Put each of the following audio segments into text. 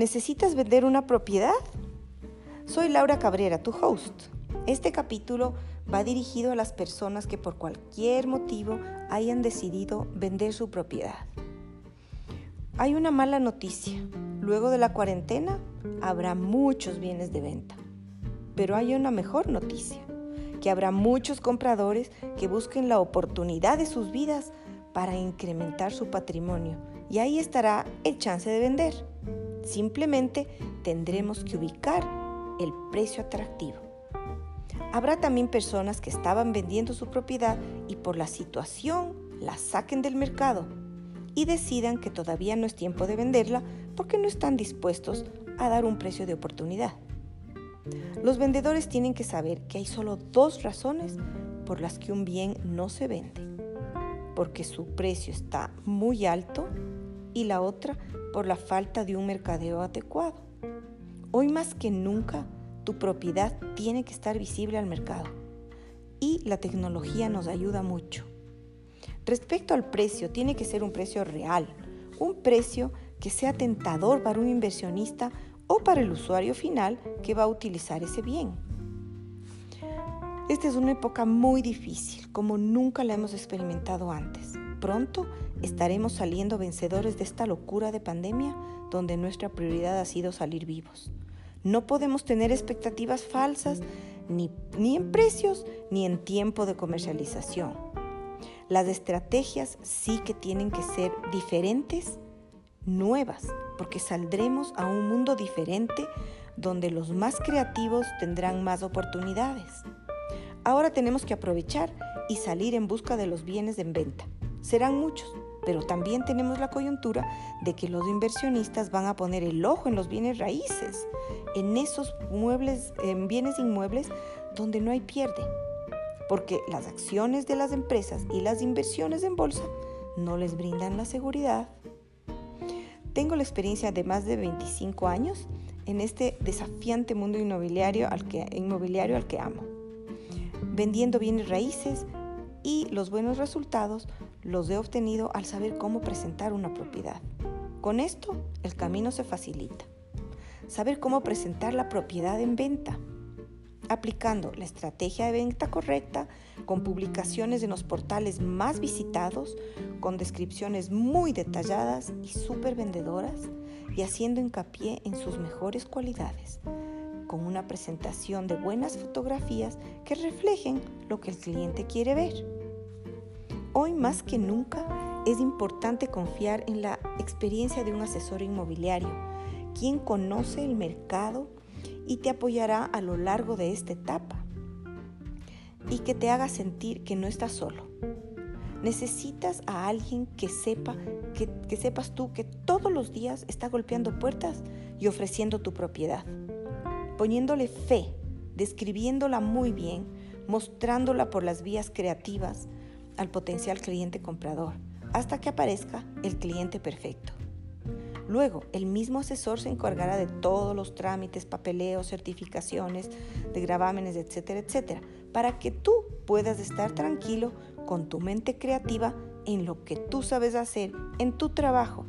¿Necesitas vender una propiedad? Soy Laura Cabrera, tu host. Este capítulo va dirigido a las personas que por cualquier motivo hayan decidido vender su propiedad. Hay una mala noticia. Luego de la cuarentena habrá muchos bienes de venta. Pero hay una mejor noticia, que habrá muchos compradores que busquen la oportunidad de sus vidas para incrementar su patrimonio y ahí estará el chance de vender. Simplemente tendremos que ubicar el precio atractivo. Habrá también personas que estaban vendiendo su propiedad y por la situación la saquen del mercado y decidan que todavía no es tiempo de venderla porque no están dispuestos a dar un precio de oportunidad. Los vendedores tienen que saber que hay solo dos razones por las que un bien no se vende. Porque su precio está muy alto y la otra por la falta de un mercadeo adecuado. Hoy más que nunca, tu propiedad tiene que estar visible al mercado y la tecnología nos ayuda mucho. Respecto al precio, tiene que ser un precio real, un precio que sea tentador para un inversionista o para el usuario final que va a utilizar ese bien. Esta es una época muy difícil, como nunca la hemos experimentado antes. Pronto estaremos saliendo vencedores de esta locura de pandemia donde nuestra prioridad ha sido salir vivos. No podemos tener expectativas falsas ni, en precios ni en tiempo de comercialización. Las estrategias sí que tienen que ser diferentes, nuevas, porque saldremos a un mundo diferente donde los más creativos tendrán más oportunidades. Ahora tenemos que aprovechar y salir en busca de los bienes en venta. Serán muchos, pero también tenemos la coyuntura de que los inversionistas van a poner el ojo en los bienes raíces, en esos muebles, en bienes inmuebles donde no hay pierde, porque las acciones de las empresas y las inversiones en bolsa no les brindan la seguridad. Tengo la experiencia de más de 25 años en este desafiante mundo inmobiliario al que, inmobiliario al que amo, vendiendo bienes raíces y los buenos resultados los he obtenido al saber cómo presentar una propiedad. Con esto, el camino se facilita. Saber cómo presentar la propiedad en venta, aplicando la estrategia de venta correcta, con publicaciones en los portales más visitados, con descripciones muy detalladas y súper vendedoras, y haciendo hincapié en sus mejores cualidades, con una presentación de buenas fotografías que reflejen lo que el cliente quiere ver. Hoy más que nunca es importante confiar en la experiencia de un asesor inmobiliario, quien conoce el mercado y te apoyará a lo largo de esta etapa y que te haga sentir que no estás solo. Necesitas a alguien que sepa, que, sepas tú que todos los días está golpeando puertas y ofreciendo tu propiedad, poniéndole fe, describiéndola muy bien, mostrándola por las vías creativas, al potencial cliente comprador hasta que aparezca el cliente perfecto. Luego, el mismo asesor se encargará de todos los trámites, papeleos, certificaciones, de gravámenes, etcétera, etcétera, para que tú puedas estar tranquilo con tu mente creativa en lo que tú sabes hacer en tu trabajo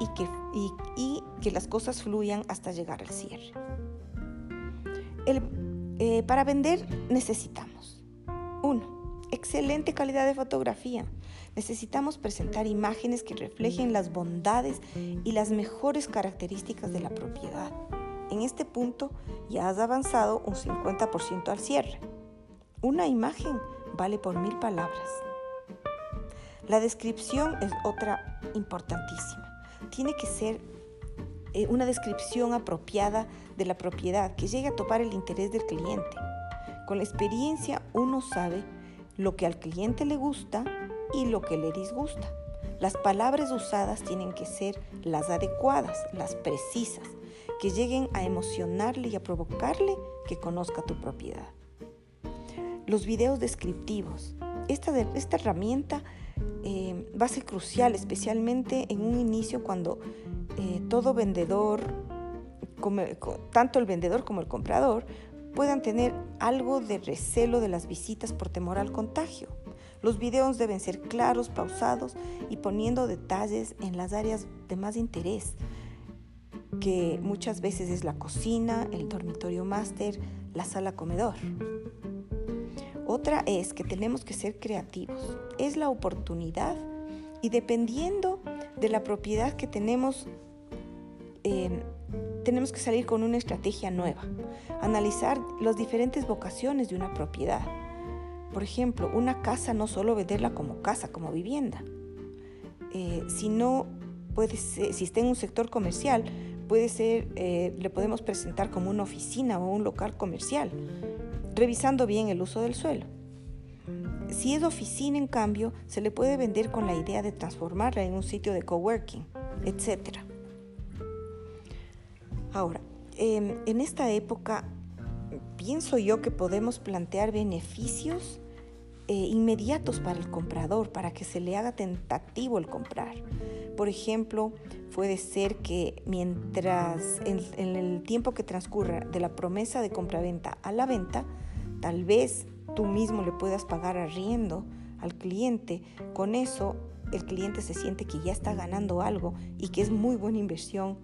y que, y, que las cosas fluyan hasta llegar al cierre. Eh, para vender necesitamos, uno, excelente calidad de fotografía. Necesitamos presentar imágenes que reflejen las bondades y las mejores características de la propiedad. En este punto ya has avanzado un 50% al cierre. Una imagen vale por mil palabras. La descripción es otra importantísima. Tiene que ser eh, una descripción apropiada de la propiedad que llegue a topar el interés del cliente. Con la experiencia uno sabe lo que al cliente le gusta y lo que le disgusta. Las palabras usadas tienen que ser las adecuadas, las precisas, que lleguen a emocionarle y a provocarle que conozca tu propiedad. Los videos descriptivos. Esta, esta herramienta eh, va a ser crucial, especialmente en un inicio cuando eh, todo vendedor, tanto el vendedor como el comprador, puedan tener algo de recelo de las visitas por temor al contagio. Los videos deben ser claros, pausados y poniendo detalles en las áreas de más interés. que muchas veces es la cocina, el dormitorio máster, la sala comedor. Otra es que tenemos que ser creativos. Es la oportunidad y dependiendo de la propiedad que tenemos, eh, tenemos que salir con una estrategia nueva. Analizar las diferentes vocaciones de una propiedad. Por ejemplo, una casa no solo venderla como casa, como vivienda, eh, sino puede ser, si está en un sector comercial, puede ser, eh, le podemos presentar como una oficina o un local comercial, revisando bien el uso del suelo. Si es oficina, en cambio, se le puede vender con la idea de transformarla en un sitio de coworking, etc. Ahora, em, en esta época, pienso yo que podemos plantear beneficios eh, inmediatos para el comprador, para que se le haga tentativo el comprar. Por ejemplo, puede ser que mientras en, el tiempo que transcurra de la promesa de compraventa a la venta, tal vez tú mismo le puedas pagar arriendo al cliente. Con eso el cliente se siente que ya está ganando algo y que es muy buena inversión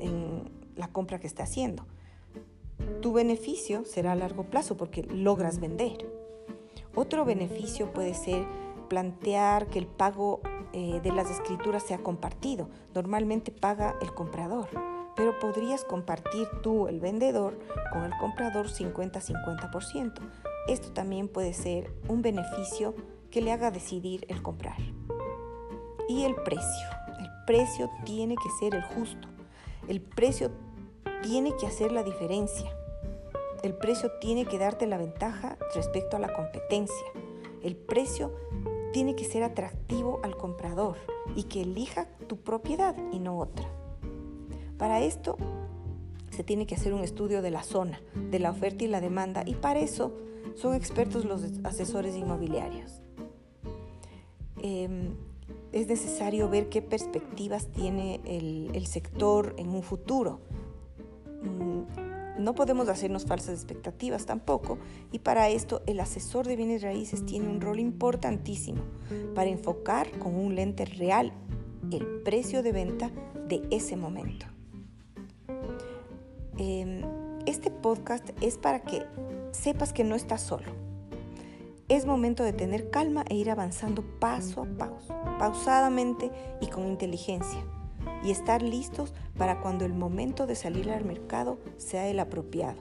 en la compra que está haciendo. Tu beneficio será a largo plazo porque logras vender. Otro beneficio puede ser plantear que el pago eh, de las escrituras sea compartido. Normalmente paga el comprador, pero podrías compartir tú, el vendedor, con el comprador 50-50%. Esto también puede ser un beneficio que le haga decidir el comprar. Y el precio. El precio tiene que ser el justo. El precio tiene que hacer la diferencia. El precio tiene que darte la ventaja respecto a la competencia. El precio tiene que ser atractivo al comprador y que elija tu propiedad y no otra. Para esto se tiene que hacer un estudio de la zona, de la oferta y la demanda y para eso son expertos los asesores inmobiliarios. Em, es necesario ver qué perspectivas tiene el, el sector en un futuro. Mm, no podemos hacernos falsas expectativas tampoco y para esto el asesor de bienes raíces tiene un rol importantísimo para enfocar con un lente real el precio de venta de ese momento. Em, este podcast es para que sepas que no estás solo. Es momento de tener calma e ir avanzando paso a paso, pausadamente y con inteligencia y estar listos para cuando el momento de salir al mercado sea el apropiado.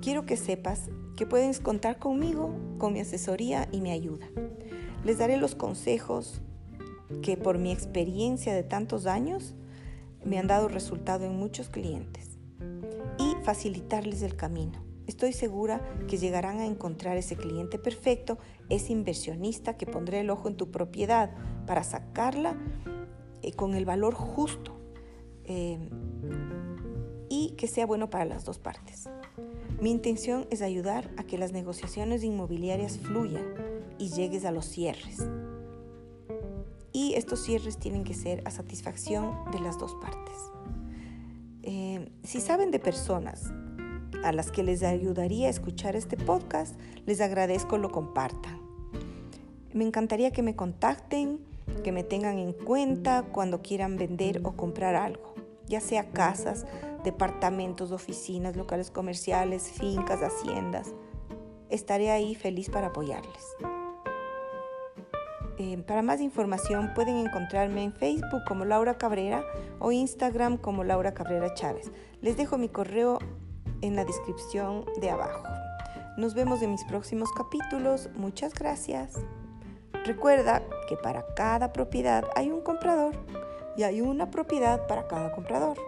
Quiero que sepas que puedes contar conmigo, con mi asesoría y mi ayuda. Les daré los consejos que por mi experiencia de tantos años me han dado resultado en muchos clientes facilitarles el camino. Estoy segura que llegarán a encontrar ese cliente perfecto, ese inversionista que pondrá el ojo en tu propiedad para sacarla eh, con el valor justo eh, y que sea bueno para las dos partes. Mi intención es ayudar a que las negociaciones inmobiliarias fluyan y llegues a los cierres. Y estos cierres tienen que ser a satisfacción de las dos partes. Eh, si saben de personas a las que les ayudaría a escuchar este podcast, les agradezco lo compartan. Me encantaría que me contacten que me tengan en cuenta cuando quieran vender o comprar algo, ya sea casas, departamentos, oficinas, locales comerciales, fincas, haciendas. Estaré ahí feliz para apoyarles. Eh, para más información pueden encontrarme en Facebook como Laura Cabrera o Instagram como Laura Cabrera Chávez. Les dejo mi correo en la descripción de abajo. Nos vemos en mis próximos capítulos. Muchas gracias. Recuerda que para cada propiedad hay un comprador y hay una propiedad para cada comprador.